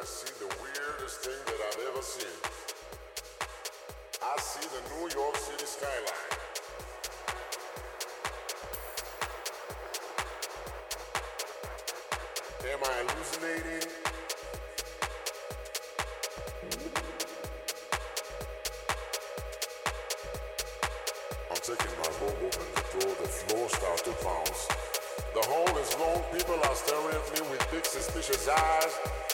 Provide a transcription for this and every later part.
I see the weirdest thing that I've ever seen. I see the New York City skyline. Am I hallucinating? I'm taking my robe open the door, the floor starts to bounce. The hall is long, people are staring at me with big suspicious eyes.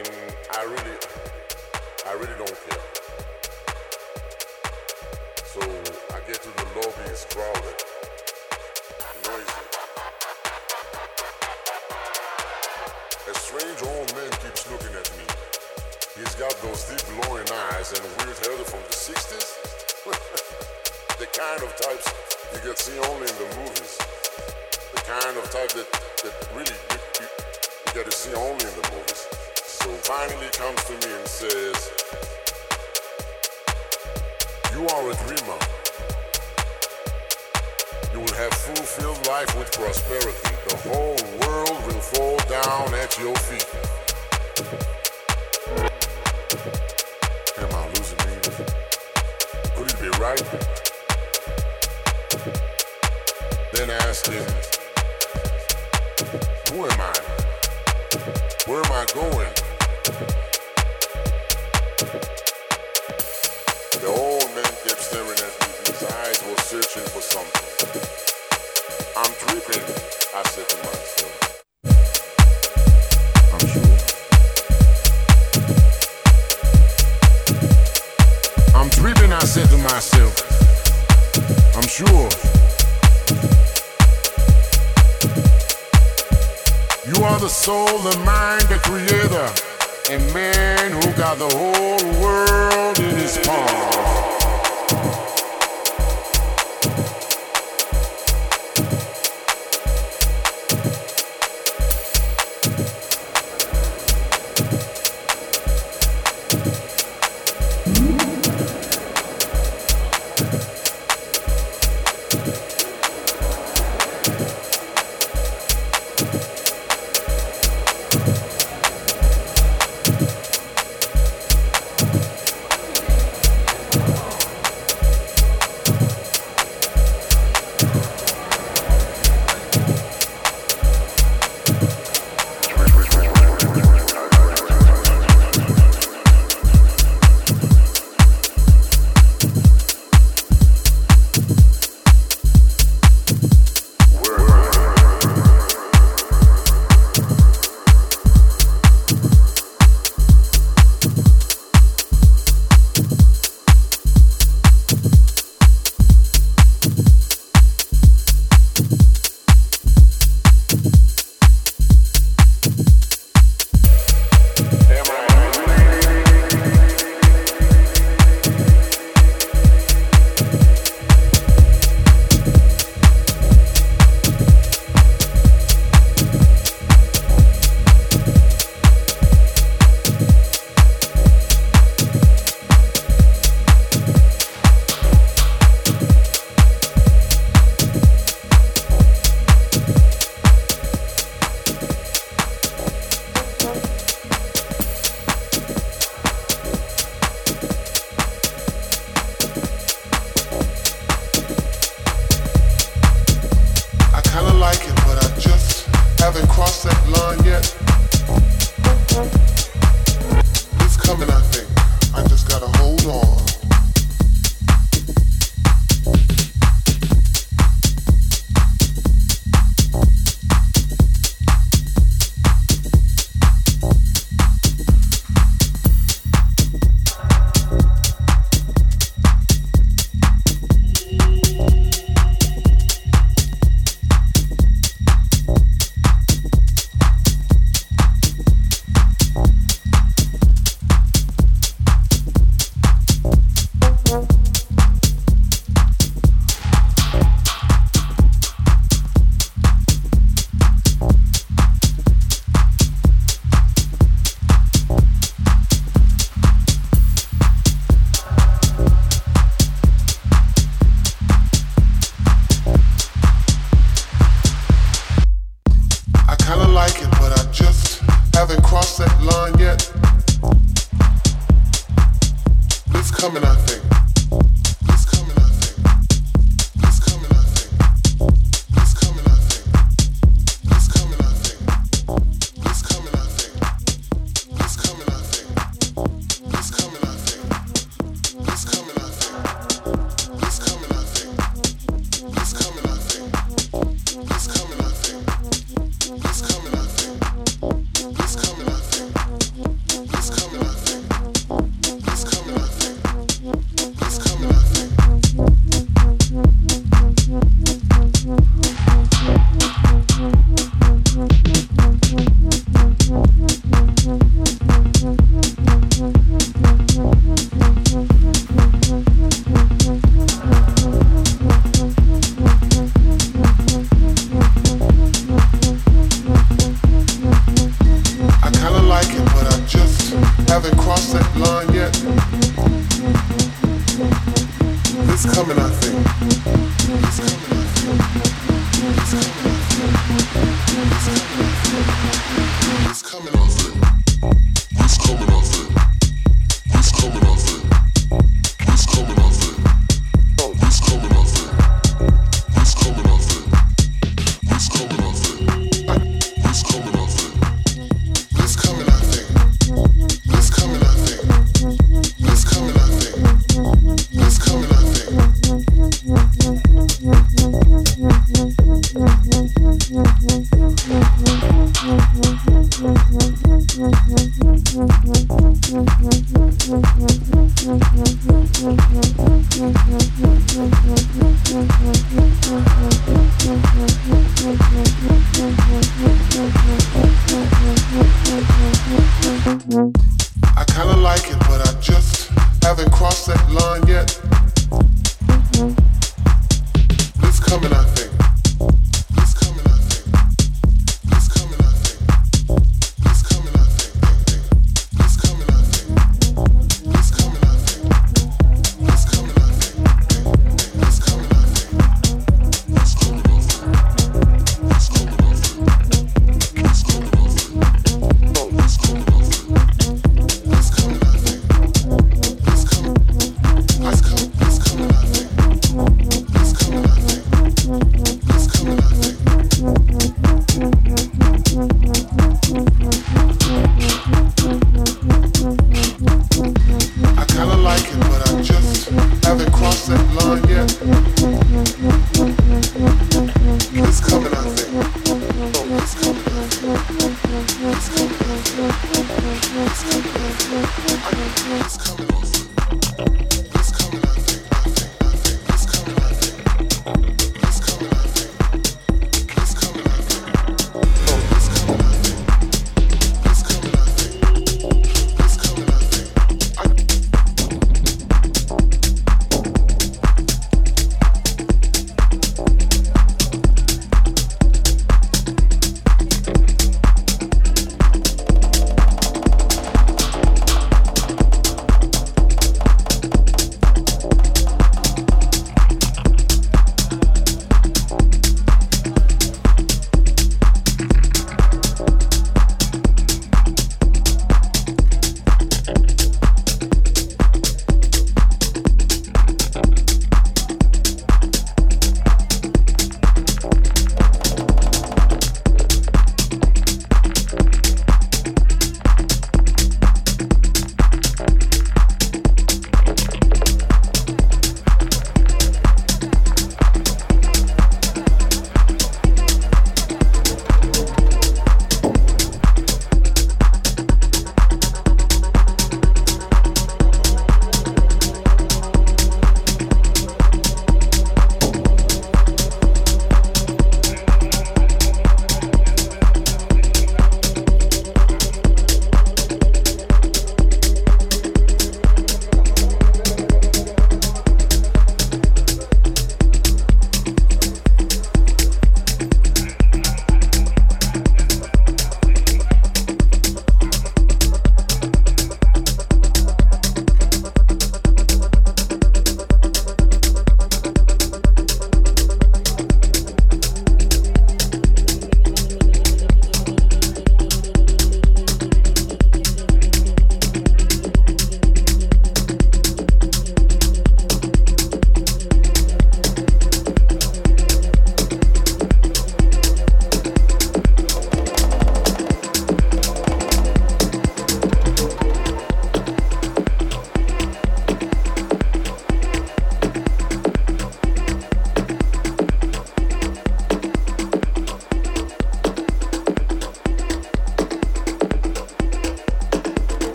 And I really, I really don't care. So I get to the lobby, it's crowded, noisy. A strange old man keeps looking at me. He's got those deep glowing eyes and weird hair from the 60s. the kind of types you get see only in the movies. The kind of type that, that really you, you, you get to see only in the movies. So finally comes to me and says, You are a dreamer. You will have fulfilled life with prosperity. The whole world will fall down at your feet. Am I losing me? Could it be right?